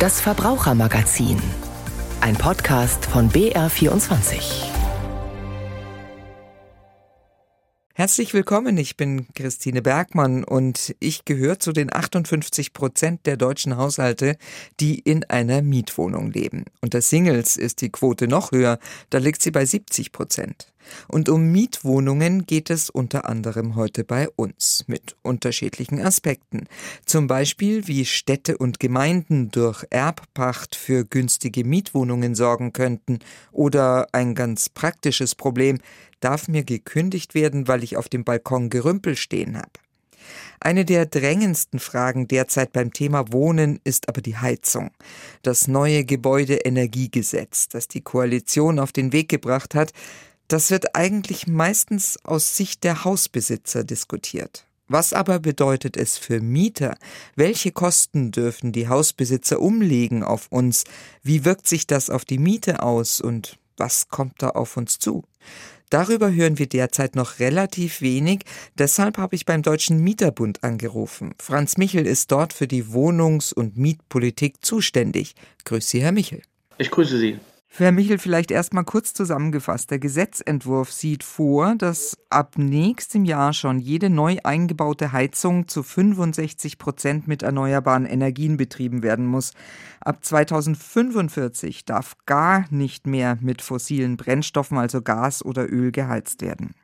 Das Verbrauchermagazin. Ein Podcast von BR24. Herzlich willkommen, ich bin Christine Bergmann und ich gehöre zu den 58 Prozent der deutschen Haushalte, die in einer Mietwohnung leben. Unter Singles ist die Quote noch höher, da liegt sie bei 70 Prozent. Und um Mietwohnungen geht es unter anderem heute bei uns mit unterschiedlichen Aspekten. Zum Beispiel, wie Städte und Gemeinden durch Erbpacht für günstige Mietwohnungen sorgen könnten oder ein ganz praktisches Problem, darf mir gekündigt werden, weil ich auf dem Balkon Gerümpel stehen habe. Eine der drängendsten Fragen derzeit beim Thema Wohnen ist aber die Heizung. Das neue Gebäudeenergiegesetz, das die Koalition auf den Weg gebracht hat, das wird eigentlich meistens aus Sicht der Hausbesitzer diskutiert. Was aber bedeutet es für Mieter? Welche Kosten dürfen die Hausbesitzer umlegen auf uns? Wie wirkt sich das auf die Miete aus und was kommt da auf uns zu? Darüber hören wir derzeit noch relativ wenig, deshalb habe ich beim Deutschen Mieterbund angerufen. Franz Michel ist dort für die Wohnungs- und Mietpolitik zuständig. Grüße Sie, Herr Michel. Ich grüße Sie. Herr Michel, vielleicht erstmal kurz zusammengefasst. Der Gesetzentwurf sieht vor, dass ab nächstem Jahr schon jede neu eingebaute Heizung zu 65 Prozent mit erneuerbaren Energien betrieben werden muss. Ab 2045 darf gar nicht mehr mit fossilen Brennstoffen, also Gas oder Öl, geheizt werden.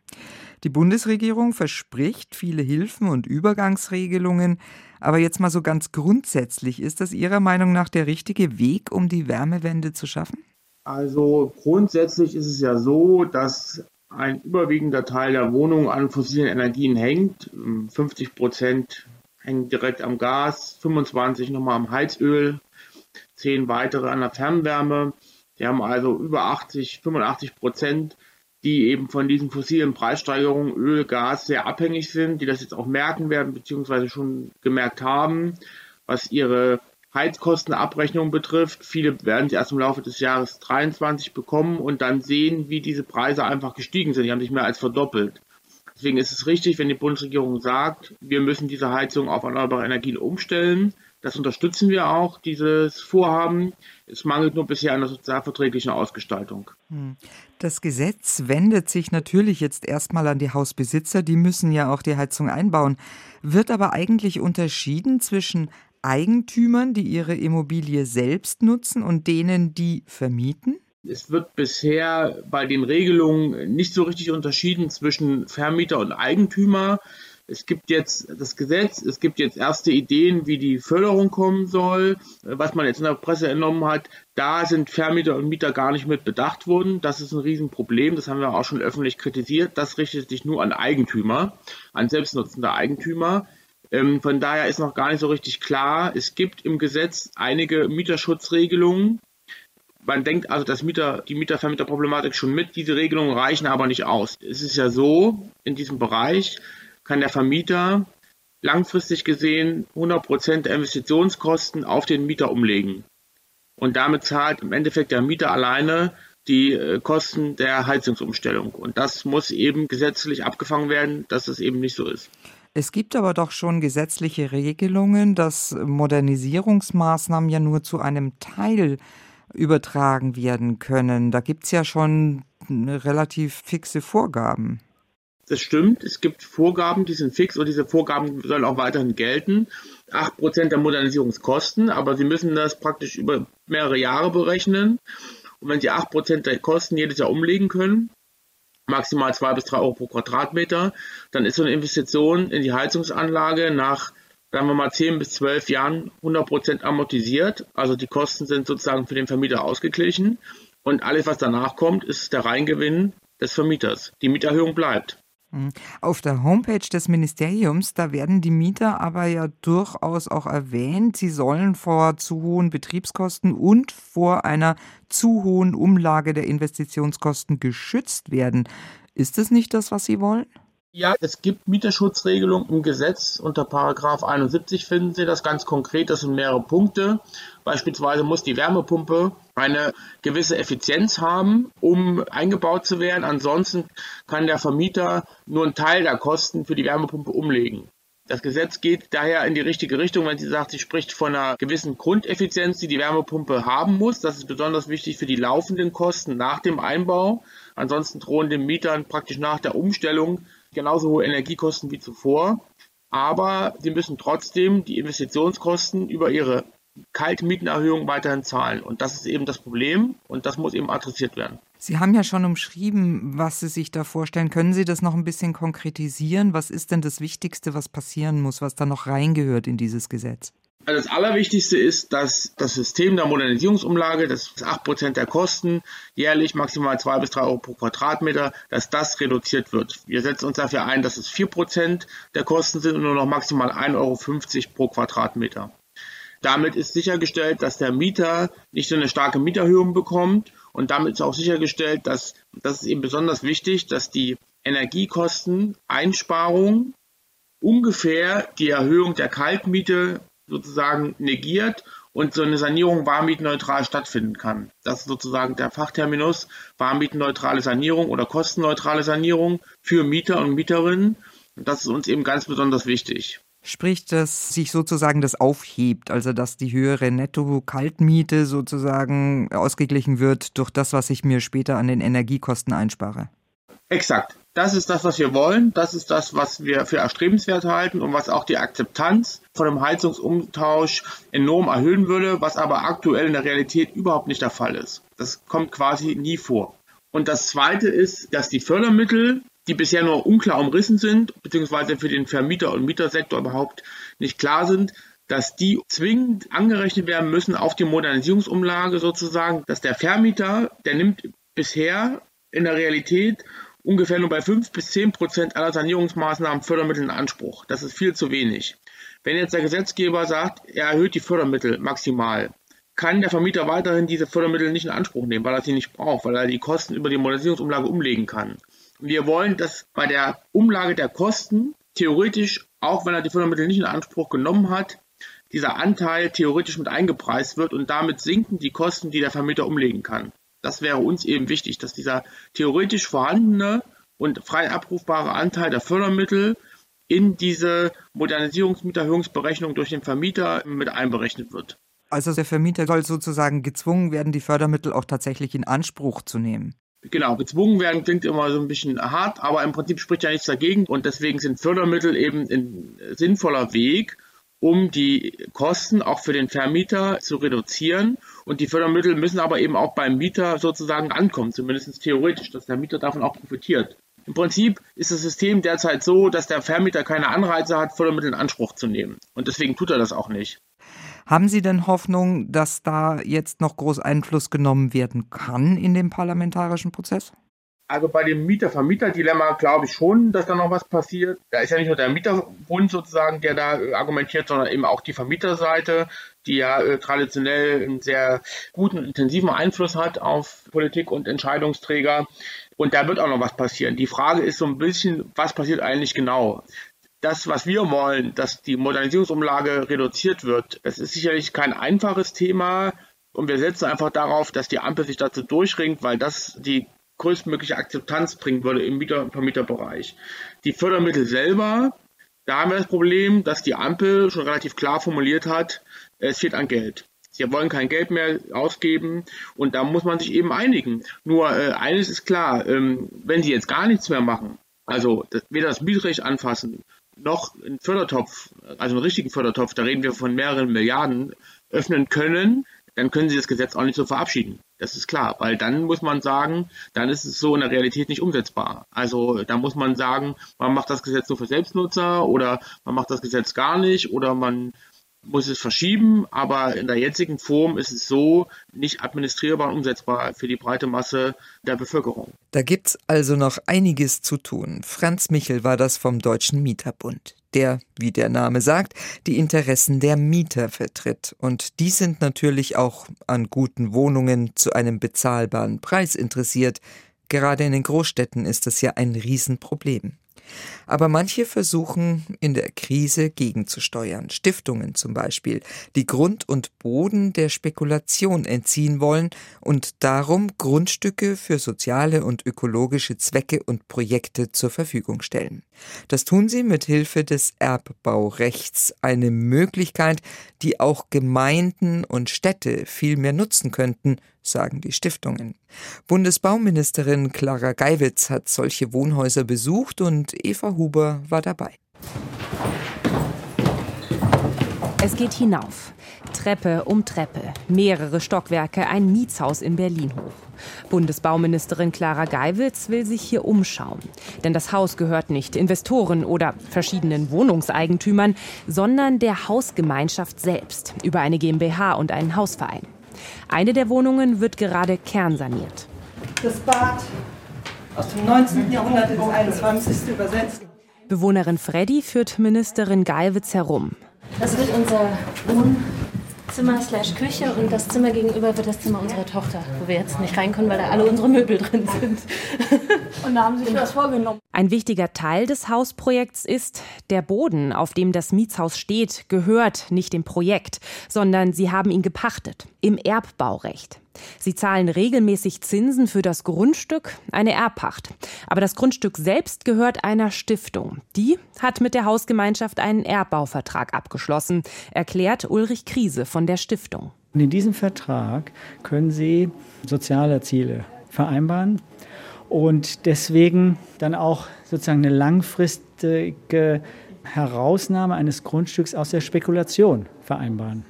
Die Bundesregierung verspricht viele Hilfen und Übergangsregelungen, aber jetzt mal so ganz grundsätzlich, ist das Ihrer Meinung nach der richtige Weg, um die Wärmewende zu schaffen? Also grundsätzlich ist es ja so, dass ein überwiegender Teil der Wohnungen an fossilen Energien hängt. 50 Prozent hängen direkt am Gas, 25 nochmal am Heizöl, 10 weitere an der Fernwärme. Wir haben also über 80, 85 Prozent, die eben von diesen fossilen Preissteigerungen Öl, Gas sehr abhängig sind, die das jetzt auch merken werden, beziehungsweise schon gemerkt haben, was ihre Heizkostenabrechnung betrifft. Viele werden sie erst im Laufe des Jahres 23 bekommen und dann sehen, wie diese Preise einfach gestiegen sind. Die haben sich mehr als verdoppelt. Deswegen ist es richtig, wenn die Bundesregierung sagt, wir müssen diese Heizung auf erneuerbare Energien umstellen. Das unterstützen wir auch, dieses Vorhaben. Es mangelt nur bisher an der sozialverträglichen Ausgestaltung. Hm. Das Gesetz wendet sich natürlich jetzt erstmal an die Hausbesitzer, die müssen ja auch die Heizung einbauen. Wird aber eigentlich unterschieden zwischen Eigentümern, die ihre Immobilie selbst nutzen und denen, die vermieten? Es wird bisher bei den Regelungen nicht so richtig unterschieden zwischen Vermieter und Eigentümer. Es gibt jetzt das Gesetz, es gibt jetzt erste Ideen, wie die Förderung kommen soll. Was man jetzt in der Presse entnommen hat, da sind Vermieter und Mieter gar nicht mit bedacht worden. Das ist ein Riesenproblem. Das haben wir auch schon öffentlich kritisiert. Das richtet sich nur an Eigentümer, an selbstnutzende Eigentümer. Ähm, von daher ist noch gar nicht so richtig klar. Es gibt im Gesetz einige Mieterschutzregelungen. Man denkt also, dass Mieter, die Mieter-Vermieter-Problematik schon mit. Diese Regelungen reichen aber nicht aus. Es ist ja so, in diesem Bereich kann der Vermieter langfristig gesehen 100% der Investitionskosten auf den Mieter umlegen. Und damit zahlt im Endeffekt der Mieter alleine die äh, Kosten der Heizungsumstellung. Und das muss eben gesetzlich abgefangen werden, dass es eben nicht so ist. Es gibt aber doch schon gesetzliche Regelungen, dass Modernisierungsmaßnahmen ja nur zu einem Teil übertragen werden können. Da gibt es ja schon relativ fixe Vorgaben. Das stimmt, es gibt Vorgaben, die sind fix und diese Vorgaben sollen auch weiterhin gelten. 8% der Modernisierungskosten, aber Sie müssen das praktisch über mehrere Jahre berechnen. Und wenn Sie 8% der Kosten jedes Jahr umlegen können, maximal zwei bis drei Euro pro Quadratmeter, dann ist so eine Investition in die Heizungsanlage nach, sagen wir mal, zehn bis zwölf Jahren 100 Prozent amortisiert. Also die Kosten sind sozusagen für den Vermieter ausgeglichen und alles, was danach kommt, ist der Reingewinn des Vermieters. Die Mieterhöhung bleibt. Mhm. Auf der Homepage des Ministeriums, da werden die Mieter aber ja durchaus auch erwähnt, sie sollen vor zu hohen Betriebskosten und vor einer zu hohen Umlage der Investitionskosten geschützt werden. Ist das nicht das, was Sie wollen? Ja, es gibt Mieterschutzregelungen im Gesetz. Unter Paragraph 71 finden Sie das ganz konkret. Das sind mehrere Punkte. Beispielsweise muss die Wärmepumpe eine gewisse Effizienz haben, um eingebaut zu werden. Ansonsten kann der Vermieter nur einen Teil der Kosten für die Wärmepumpe umlegen. Das Gesetz geht daher in die richtige Richtung, wenn sie sagt, sie spricht von einer gewissen Grundeffizienz, die die Wärmepumpe haben muss. Das ist besonders wichtig für die laufenden Kosten nach dem Einbau. Ansonsten drohen den Mietern praktisch nach der Umstellung genauso hohe Energiekosten wie zuvor. Aber sie müssen trotzdem die Investitionskosten über ihre Kaltmietenerhöhung weiterhin zahlen. Und das ist eben das Problem und das muss eben adressiert werden. Sie haben ja schon umschrieben, was Sie sich da vorstellen. Können Sie das noch ein bisschen konkretisieren? Was ist denn das Wichtigste, was passieren muss, was da noch reingehört in dieses Gesetz? Also das Allerwichtigste ist, dass das System der Modernisierungsumlage, das ist 8% der Kosten, jährlich maximal 2 bis 3 Euro pro Quadratmeter, dass das reduziert wird. Wir setzen uns dafür ein, dass es 4% der Kosten sind und nur noch maximal 1,50 Euro pro Quadratmeter. Damit ist sichergestellt, dass der Mieter nicht so eine starke Mieterhöhung bekommt und damit ist auch sichergestellt, dass, das ist eben besonders wichtig, dass die Energiekosteneinsparung ungefähr die Erhöhung der Kaltmiete sozusagen negiert und so eine Sanierung warmmietneutral stattfinden kann. Das ist sozusagen der Fachterminus warmmietenneutrale Sanierung oder kostenneutrale Sanierung für Mieter und Mieterinnen. Und das ist uns eben ganz besonders wichtig. Sprich, dass sich sozusagen das aufhebt, also dass die höhere Netto-Kaltmiete sozusagen ausgeglichen wird durch das, was ich mir später an den Energiekosten einspare. Exakt. Das ist das, was wir wollen. Das ist das, was wir für erstrebenswert halten und was auch die Akzeptanz von einem Heizungsumtausch enorm erhöhen würde, was aber aktuell in der Realität überhaupt nicht der Fall ist. Das kommt quasi nie vor. Und das Zweite ist, dass die Fördermittel die bisher nur unklar umrissen sind, beziehungsweise für den Vermieter- und Mietersektor überhaupt nicht klar sind, dass die zwingend angerechnet werden müssen auf die Modernisierungsumlage sozusagen, dass der Vermieter, der nimmt bisher in der Realität ungefähr nur bei 5 bis 10 Prozent aller Sanierungsmaßnahmen Fördermittel in Anspruch. Das ist viel zu wenig. Wenn jetzt der Gesetzgeber sagt, er erhöht die Fördermittel maximal, kann der Vermieter weiterhin diese Fördermittel nicht in Anspruch nehmen, weil er sie nicht braucht, weil er die Kosten über die Modernisierungsumlage umlegen kann. Wir wollen, dass bei der Umlage der Kosten theoretisch, auch wenn er die Fördermittel nicht in Anspruch genommen hat, dieser Anteil theoretisch mit eingepreist wird und damit sinken die Kosten, die der Vermieter umlegen kann. Das wäre uns eben wichtig, dass dieser theoretisch vorhandene und frei abrufbare Anteil der Fördermittel in diese Modernisierungsmieterhöhungsberechnung durch den Vermieter mit einberechnet wird. Also der Vermieter soll sozusagen gezwungen werden, die Fördermittel auch tatsächlich in Anspruch zu nehmen. Genau, gezwungen werden klingt immer so ein bisschen hart, aber im Prinzip spricht ja nichts dagegen und deswegen sind Fördermittel eben ein sinnvoller Weg, um die Kosten auch für den Vermieter zu reduzieren. Und die Fördermittel müssen aber eben auch beim Mieter sozusagen ankommen, zumindest theoretisch, dass der Mieter davon auch profitiert. Im Prinzip ist das System derzeit so, dass der Vermieter keine Anreize hat, Fördermittel in Anspruch zu nehmen. Und deswegen tut er das auch nicht. Haben Sie denn Hoffnung, dass da jetzt noch groß Einfluss genommen werden kann in dem parlamentarischen Prozess? Also bei dem Mieter-Vermieter-Dilemma glaube ich schon, dass da noch was passiert. Da ist ja nicht nur der Mieterbund sozusagen, der da äh, argumentiert, sondern eben auch die Vermieterseite, die ja äh, traditionell einen sehr guten, intensiven Einfluss hat auf Politik und Entscheidungsträger. Und da wird auch noch was passieren. Die Frage ist so ein bisschen, was passiert eigentlich genau? das, was wir wollen, dass die Modernisierungsumlage reduziert wird, das ist sicherlich kein einfaches Thema. Und wir setzen einfach darauf, dass die Ampel sich dazu durchringt, weil das die größtmögliche Akzeptanz bringen würde im Mieter- Vermieterbereich. Die Fördermittel selber, da haben wir das Problem, dass die Ampel schon relativ klar formuliert hat, es fehlt an Geld. Sie wollen kein Geld mehr ausgeben und da muss man sich eben einigen. Nur äh, eines ist klar, ähm, wenn sie jetzt gar nichts mehr machen, also das, weder das Mietrecht anfassen, noch einen Fördertopf, also einen richtigen Fördertopf, da reden wir von mehreren Milliarden, öffnen können, dann können sie das Gesetz auch nicht so verabschieden. Das ist klar, weil dann muss man sagen, dann ist es so in der Realität nicht umsetzbar. Also da muss man sagen, man macht das Gesetz nur für Selbstnutzer oder man macht das Gesetz gar nicht oder man muss es verschieben, aber in der jetzigen Form ist es so nicht administrierbar und umsetzbar für die breite Masse der Bevölkerung. Da gibt's also noch einiges zu tun. Franz Michel war das vom Deutschen Mieterbund, der, wie der Name sagt, die Interessen der Mieter vertritt. Und die sind natürlich auch an guten Wohnungen zu einem bezahlbaren Preis interessiert. Gerade in den Großstädten ist das ja ein Riesenproblem. Aber manche versuchen in der Krise gegenzusteuern. Stiftungen zum Beispiel, die Grund und Boden der Spekulation entziehen wollen und darum Grundstücke für soziale und ökologische Zwecke und Projekte zur Verfügung stellen. Das tun sie mit Hilfe des Erbbaurechts, eine Möglichkeit, die auch Gemeinden und Städte viel mehr nutzen könnten, sagen die Stiftungen. Bundesbauministerin Clara Geiwitz hat solche Wohnhäuser besucht und Eva Huber war dabei. Es geht hinauf. Treppe um Treppe, mehrere Stockwerke, ein Mietshaus in Berlin hoch. Bundesbauministerin Clara Geiwitz will sich hier umschauen. Denn das Haus gehört nicht Investoren oder verschiedenen Wohnungseigentümern, sondern der Hausgemeinschaft selbst über eine GmbH und einen Hausverein. Eine der Wohnungen wird gerade kernsaniert. Das Bad aus dem 19. Jahrhundert ins 21. übersetzt. Bewohnerin Freddy führt Ministerin Geiwitz herum. Das wird unser Wohn Zimmer slash Küche und das Zimmer gegenüber wird das Zimmer unserer Tochter, wo wir jetzt nicht rein können, weil da alle unsere Möbel drin sind. und da haben sie sich was vorgenommen. Ein wichtiger Teil des Hausprojekts ist, der Boden, auf dem das Mietshaus steht, gehört nicht dem Projekt, sondern sie haben ihn gepachtet im Erbbaurecht. Sie zahlen regelmäßig Zinsen für das Grundstück, eine Erbpacht. Aber das Grundstück selbst gehört einer Stiftung. Die hat mit der Hausgemeinschaft einen Erbbauvertrag abgeschlossen, erklärt Ulrich Krise von der Stiftung. Und in diesem Vertrag können Sie soziale Ziele vereinbaren und deswegen dann auch sozusagen eine langfristige Herausnahme eines Grundstücks aus der Spekulation vereinbaren.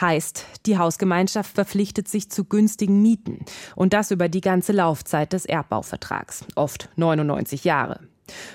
Heißt, die Hausgemeinschaft verpflichtet sich zu günstigen Mieten. Und das über die ganze Laufzeit des Erbbauvertrags, oft 99 Jahre.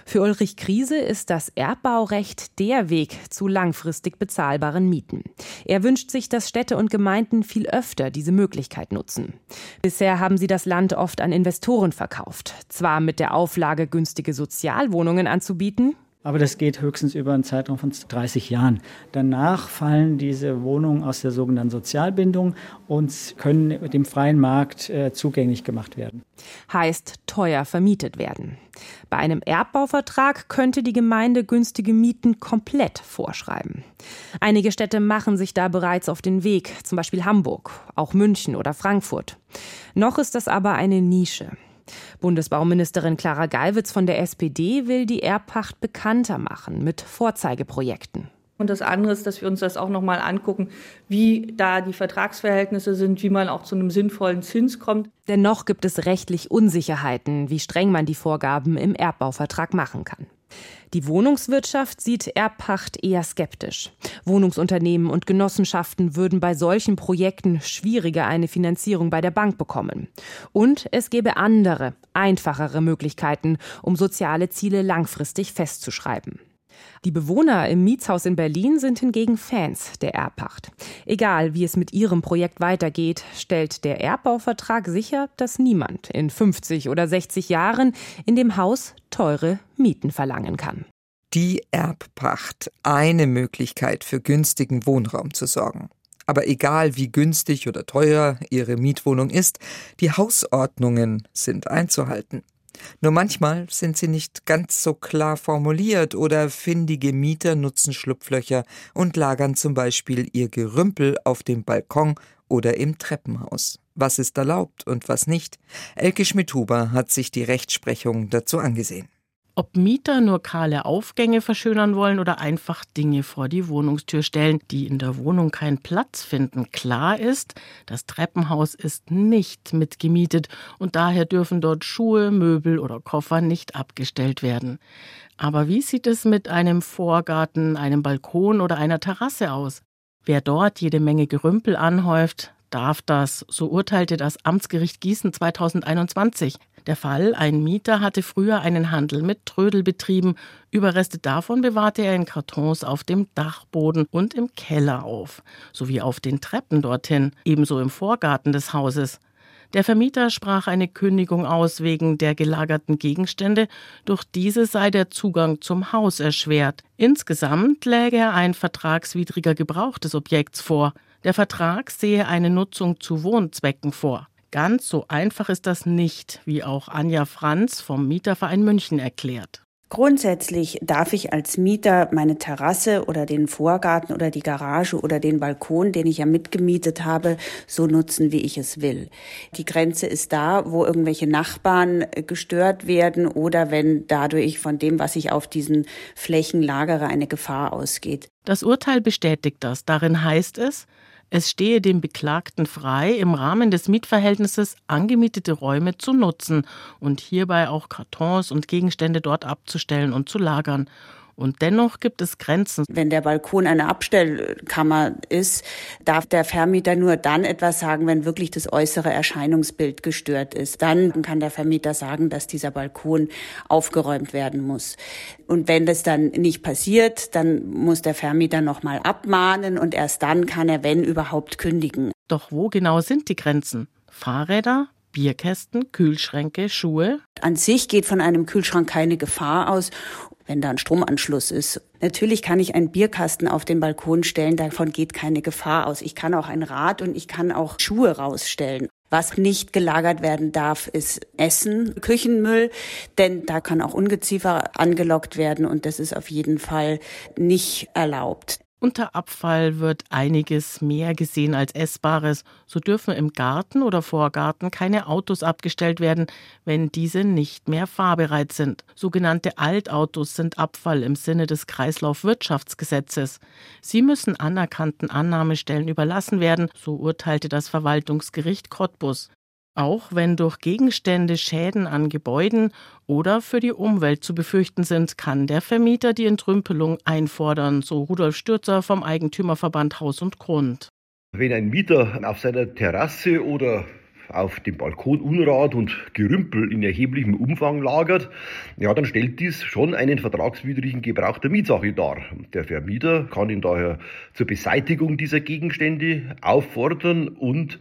Für Ulrich Krise ist das Erbbaurecht der Weg zu langfristig bezahlbaren Mieten. Er wünscht sich, dass Städte und Gemeinden viel öfter diese Möglichkeit nutzen. Bisher haben sie das Land oft an Investoren verkauft, zwar mit der Auflage, günstige Sozialwohnungen anzubieten, aber das geht höchstens über einen Zeitraum von 30 Jahren. Danach fallen diese Wohnungen aus der sogenannten Sozialbindung und können dem freien Markt äh, zugänglich gemacht werden. Heißt teuer vermietet werden. Bei einem Erbbauvertrag könnte die Gemeinde günstige Mieten komplett vorschreiben. Einige Städte machen sich da bereits auf den Weg, zum Beispiel Hamburg, auch München oder Frankfurt. Noch ist das aber eine Nische. Bundesbauministerin Clara Geiwitz von der SPD will die Erbpacht bekannter machen mit Vorzeigeprojekten. Und das andere ist, dass wir uns das auch noch mal angucken, wie da die Vertragsverhältnisse sind, wie man auch zu einem sinnvollen Zins kommt. Dennoch gibt es rechtlich Unsicherheiten, wie streng man die Vorgaben im Erbbauvertrag machen kann. Die Wohnungswirtschaft sieht Erbpacht eher skeptisch. Wohnungsunternehmen und Genossenschaften würden bei solchen Projekten schwieriger eine Finanzierung bei der Bank bekommen. Und es gäbe andere, einfachere Möglichkeiten, um soziale Ziele langfristig festzuschreiben. Die Bewohner im Mietshaus in Berlin sind hingegen Fans der Erbpacht. Egal, wie es mit ihrem Projekt weitergeht, stellt der Erbbauvertrag sicher, dass niemand in 50 oder 60 Jahren in dem Haus teure Mieten verlangen kann. Die Erbpacht, eine Möglichkeit für günstigen Wohnraum zu sorgen. Aber egal wie günstig oder teuer Ihre Mietwohnung ist, die Hausordnungen sind einzuhalten. Nur manchmal sind sie nicht ganz so klar formuliert oder findige Mieter nutzen Schlupflöcher und lagern zum Beispiel ihr Gerümpel auf dem Balkon oder im Treppenhaus. Was ist erlaubt und was nicht? Elke Schmidhuber hat sich die Rechtsprechung dazu angesehen. Ob Mieter nur kahle Aufgänge verschönern wollen oder einfach Dinge vor die Wohnungstür stellen, die in der Wohnung keinen Platz finden. Klar ist, das Treppenhaus ist nicht mitgemietet und daher dürfen dort Schuhe, Möbel oder Koffer nicht abgestellt werden. Aber wie sieht es mit einem Vorgarten, einem Balkon oder einer Terrasse aus? Wer dort jede Menge Gerümpel anhäuft, darf das, so urteilte das Amtsgericht Gießen 2021. Der Fall, ein Mieter hatte früher einen Handel mit Trödel betrieben, Überreste davon bewahrte er in Kartons auf dem Dachboden und im Keller auf, sowie auf den Treppen dorthin, ebenso im Vorgarten des Hauses. Der Vermieter sprach eine Kündigung aus wegen der gelagerten Gegenstände, durch diese sei der Zugang zum Haus erschwert. Insgesamt läge ein vertragswidriger Gebrauch des Objekts vor. Der Vertrag sehe eine Nutzung zu Wohnzwecken vor. Ganz so einfach ist das nicht, wie auch Anja Franz vom Mieterverein München erklärt. Grundsätzlich darf ich als Mieter meine Terrasse oder den Vorgarten oder die Garage oder den Balkon, den ich ja mitgemietet habe, so nutzen, wie ich es will. Die Grenze ist da, wo irgendwelche Nachbarn gestört werden oder wenn dadurch von dem, was ich auf diesen Flächen lagere, eine Gefahr ausgeht. Das Urteil bestätigt das. Darin heißt es, es stehe dem Beklagten frei, im Rahmen des Mietverhältnisses angemietete Räume zu nutzen und hierbei auch Kartons und Gegenstände dort abzustellen und zu lagern. Und dennoch gibt es Grenzen. Wenn der Balkon eine Abstellkammer ist, darf der Vermieter nur dann etwas sagen, wenn wirklich das äußere Erscheinungsbild gestört ist. Dann kann der Vermieter sagen, dass dieser Balkon aufgeräumt werden muss. Und wenn das dann nicht passiert, dann muss der Vermieter nochmal abmahnen und erst dann kann er, wenn überhaupt, kündigen. Doch wo genau sind die Grenzen? Fahrräder, Bierkästen, Kühlschränke, Schuhe? An sich geht von einem Kühlschrank keine Gefahr aus wenn da ein Stromanschluss ist. Natürlich kann ich einen Bierkasten auf den Balkon stellen, davon geht keine Gefahr aus. Ich kann auch ein Rad und ich kann auch Schuhe rausstellen. Was nicht gelagert werden darf, ist Essen, Küchenmüll, denn da kann auch Ungeziefer angelockt werden und das ist auf jeden Fall nicht erlaubt. Unter Abfall wird einiges mehr gesehen als Essbares. So dürfen im Garten oder Vorgarten keine Autos abgestellt werden, wenn diese nicht mehr fahrbereit sind. Sogenannte Altautos sind Abfall im Sinne des Kreislaufwirtschaftsgesetzes. Sie müssen anerkannten Annahmestellen überlassen werden, so urteilte das Verwaltungsgericht Cottbus auch wenn durch Gegenstände Schäden an Gebäuden oder für die Umwelt zu befürchten sind, kann der Vermieter die Entrümpelung einfordern, so Rudolf Stürzer vom Eigentümerverband Haus und Grund. Wenn ein Mieter auf seiner Terrasse oder auf dem Balkon Unrat und Gerümpel in erheblichem Umfang lagert, ja, dann stellt dies schon einen vertragswidrigen Gebrauch der Mietsache dar. Der Vermieter kann ihn daher zur Beseitigung dieser Gegenstände auffordern und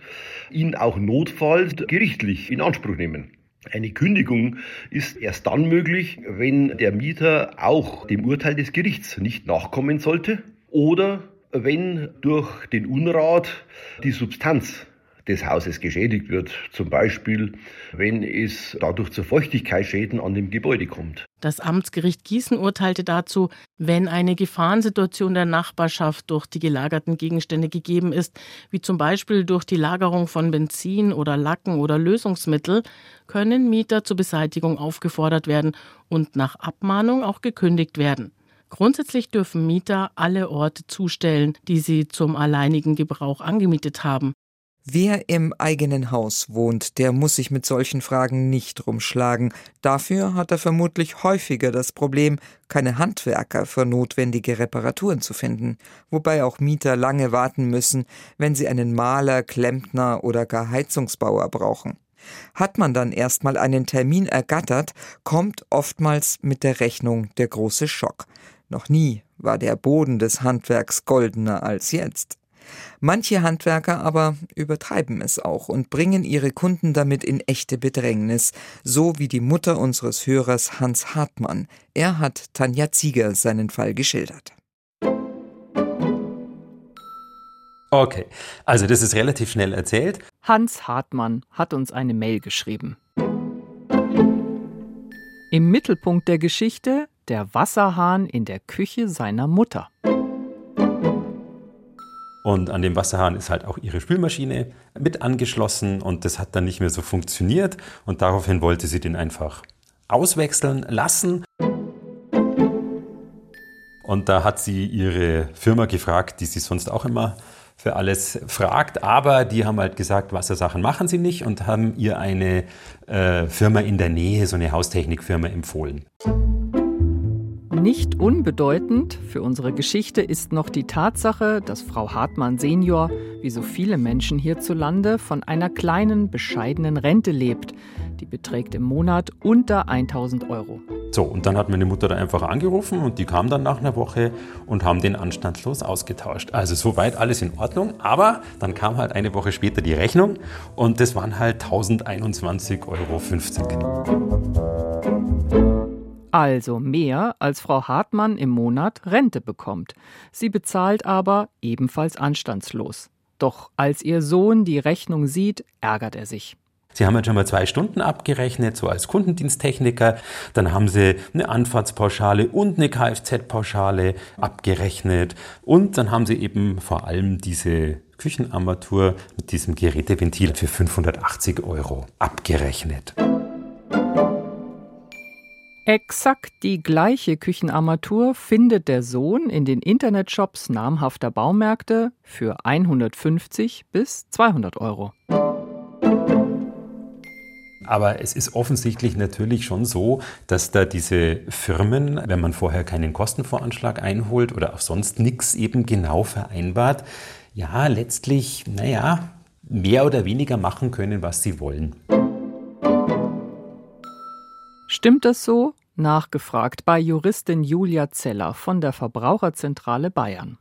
ihn auch notfalls gerichtlich in Anspruch nehmen. Eine Kündigung ist erst dann möglich, wenn der Mieter auch dem Urteil des Gerichts nicht nachkommen sollte oder wenn durch den Unrat die Substanz des Hauses geschädigt wird. Zum Beispiel, wenn es dadurch zu Feuchtigkeitsschäden an dem Gebäude kommt. Das Amtsgericht Gießen urteilte dazu, wenn eine Gefahrensituation der Nachbarschaft durch die gelagerten Gegenstände gegeben ist, wie zum Beispiel durch die Lagerung von Benzin oder Lacken oder Lösungsmittel, können Mieter zur Beseitigung aufgefordert werden und nach Abmahnung auch gekündigt werden. Grundsätzlich dürfen Mieter alle Orte zustellen, die sie zum alleinigen Gebrauch angemietet haben. Wer im eigenen Haus wohnt, der muss sich mit solchen Fragen nicht rumschlagen. Dafür hat er vermutlich häufiger das Problem, keine Handwerker für notwendige Reparaturen zu finden, wobei auch Mieter lange warten müssen, wenn sie einen Maler, Klempner oder gar Heizungsbauer brauchen. Hat man dann erstmal einen Termin ergattert, kommt oftmals mit der Rechnung der große Schock. Noch nie war der Boden des Handwerks goldener als jetzt. Manche Handwerker aber übertreiben es auch und bringen ihre Kunden damit in echte Bedrängnis, so wie die Mutter unseres Hörers Hans Hartmann. Er hat Tanja Zieger seinen Fall geschildert. Okay, also das ist relativ schnell erzählt. Hans Hartmann hat uns eine Mail geschrieben. Im Mittelpunkt der Geschichte der Wasserhahn in der Küche seiner Mutter. Und an dem Wasserhahn ist halt auch ihre Spülmaschine mit angeschlossen und das hat dann nicht mehr so funktioniert und daraufhin wollte sie den einfach auswechseln lassen. Und da hat sie ihre Firma gefragt, die sie sonst auch immer für alles fragt, aber die haben halt gesagt, Wassersachen machen sie nicht und haben ihr eine äh, Firma in der Nähe, so eine Haustechnikfirma empfohlen. Nicht unbedeutend für unsere Geschichte ist noch die Tatsache, dass Frau Hartmann Senior, wie so viele Menschen hierzulande, von einer kleinen, bescheidenen Rente lebt. Die beträgt im Monat unter 1000 Euro. So, und dann hat meine Mutter da einfach angerufen und die kam dann nach einer Woche und haben den anstandslos ausgetauscht. Also soweit alles in Ordnung, aber dann kam halt eine Woche später die Rechnung und das waren halt 1021,50 Euro. Also mehr, als Frau Hartmann im Monat Rente bekommt. Sie bezahlt aber ebenfalls anstandslos. Doch als ihr Sohn die Rechnung sieht, ärgert er sich. Sie haben jetzt schon mal zwei Stunden abgerechnet, so als Kundendiensttechniker. Dann haben Sie eine Anfahrtspauschale und eine Kfz-Pauschale abgerechnet. Und dann haben Sie eben vor allem diese Küchenarmatur mit diesem Geräteventil für 580 Euro abgerechnet. Exakt die gleiche Küchenarmatur findet der Sohn in den Internetshops namhafter Baumärkte für 150 bis 200 Euro. Aber es ist offensichtlich natürlich schon so, dass da diese Firmen, wenn man vorher keinen Kostenvoranschlag einholt oder auch sonst nichts eben genau vereinbart, ja, letztlich, naja, mehr oder weniger machen können, was sie wollen. Stimmt das so? Nachgefragt bei Juristin Julia Zeller von der Verbraucherzentrale Bayern.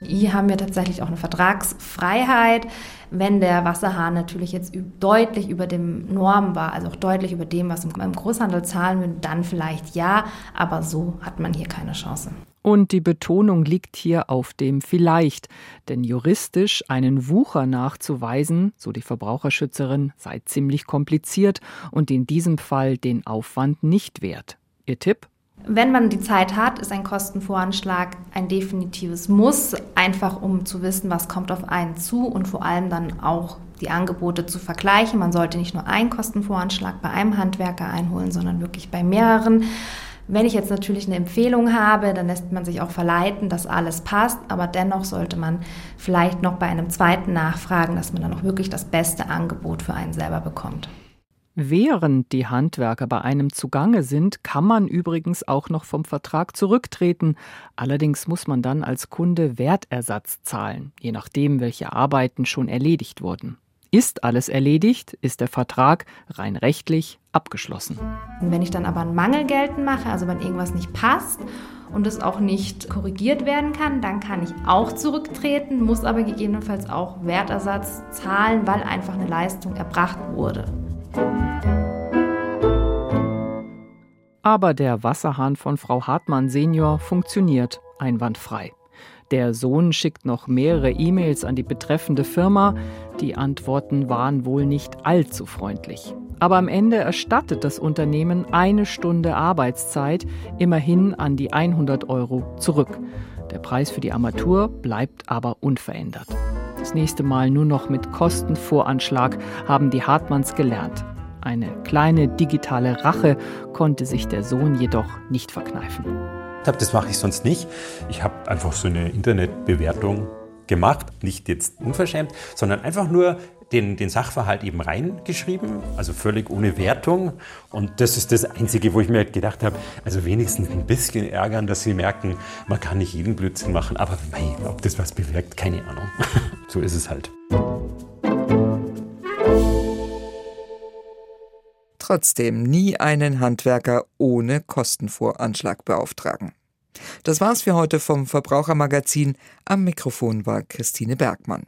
Hier haben wir tatsächlich auch eine Vertragsfreiheit. Wenn der Wasserhahn natürlich jetzt deutlich über dem Norm war, also auch deutlich über dem, was im Großhandel zahlen würde, dann vielleicht ja, aber so hat man hier keine Chance. Und die Betonung liegt hier auf dem vielleicht, denn juristisch einen Wucher nachzuweisen, so die Verbraucherschützerin, sei ziemlich kompliziert und in diesem Fall den Aufwand nicht wert. Ihr Tipp? Wenn man die Zeit hat, ist ein Kostenvoranschlag ein definitives Muss, einfach um zu wissen, was kommt auf einen zu und vor allem dann auch die Angebote zu vergleichen. Man sollte nicht nur einen Kostenvoranschlag bei einem Handwerker einholen, sondern wirklich bei mehreren. Wenn ich jetzt natürlich eine Empfehlung habe, dann lässt man sich auch verleiten, dass alles passt, aber dennoch sollte man vielleicht noch bei einem zweiten nachfragen, dass man dann auch wirklich das beste Angebot für einen selber bekommt. Während die Handwerker bei einem zugange sind, kann man übrigens auch noch vom Vertrag zurücktreten. Allerdings muss man dann als Kunde Wertersatz zahlen, je nachdem, welche Arbeiten schon erledigt wurden. Ist alles erledigt, ist der Vertrag rein rechtlich abgeschlossen. Wenn ich dann aber ein Mangel geltend mache, also wenn irgendwas nicht passt und es auch nicht korrigiert werden kann, dann kann ich auch zurücktreten, muss aber gegebenenfalls auch Wertersatz zahlen, weil einfach eine Leistung erbracht wurde. Aber der Wasserhahn von Frau Hartmann Senior funktioniert einwandfrei. Der Sohn schickt noch mehrere E-Mails an die betreffende Firma. Die Antworten waren wohl nicht allzu freundlich. Aber am Ende erstattet das Unternehmen eine Stunde Arbeitszeit immerhin an die 100 Euro zurück. Der Preis für die Armatur bleibt aber unverändert. Das nächste Mal nur noch mit Kostenvoranschlag haben die Hartmanns gelernt. Eine kleine digitale Rache konnte sich der Sohn jedoch nicht verkneifen. Das mache ich sonst nicht. Ich habe einfach so eine Internetbewertung gemacht, nicht jetzt unverschämt, sondern einfach nur den, den Sachverhalt eben reingeschrieben, also völlig ohne Wertung. Und das ist das Einzige, wo ich mir halt gedacht habe, also wenigstens ein bisschen ärgern, dass sie merken, man kann nicht jeden Blödsinn machen, aber mei, ob das was bewirkt, keine Ahnung. so ist es halt. Trotzdem nie einen Handwerker ohne Kostenvoranschlag beauftragen. Das war's für heute vom Verbrauchermagazin. Am Mikrofon war Christine Bergmann.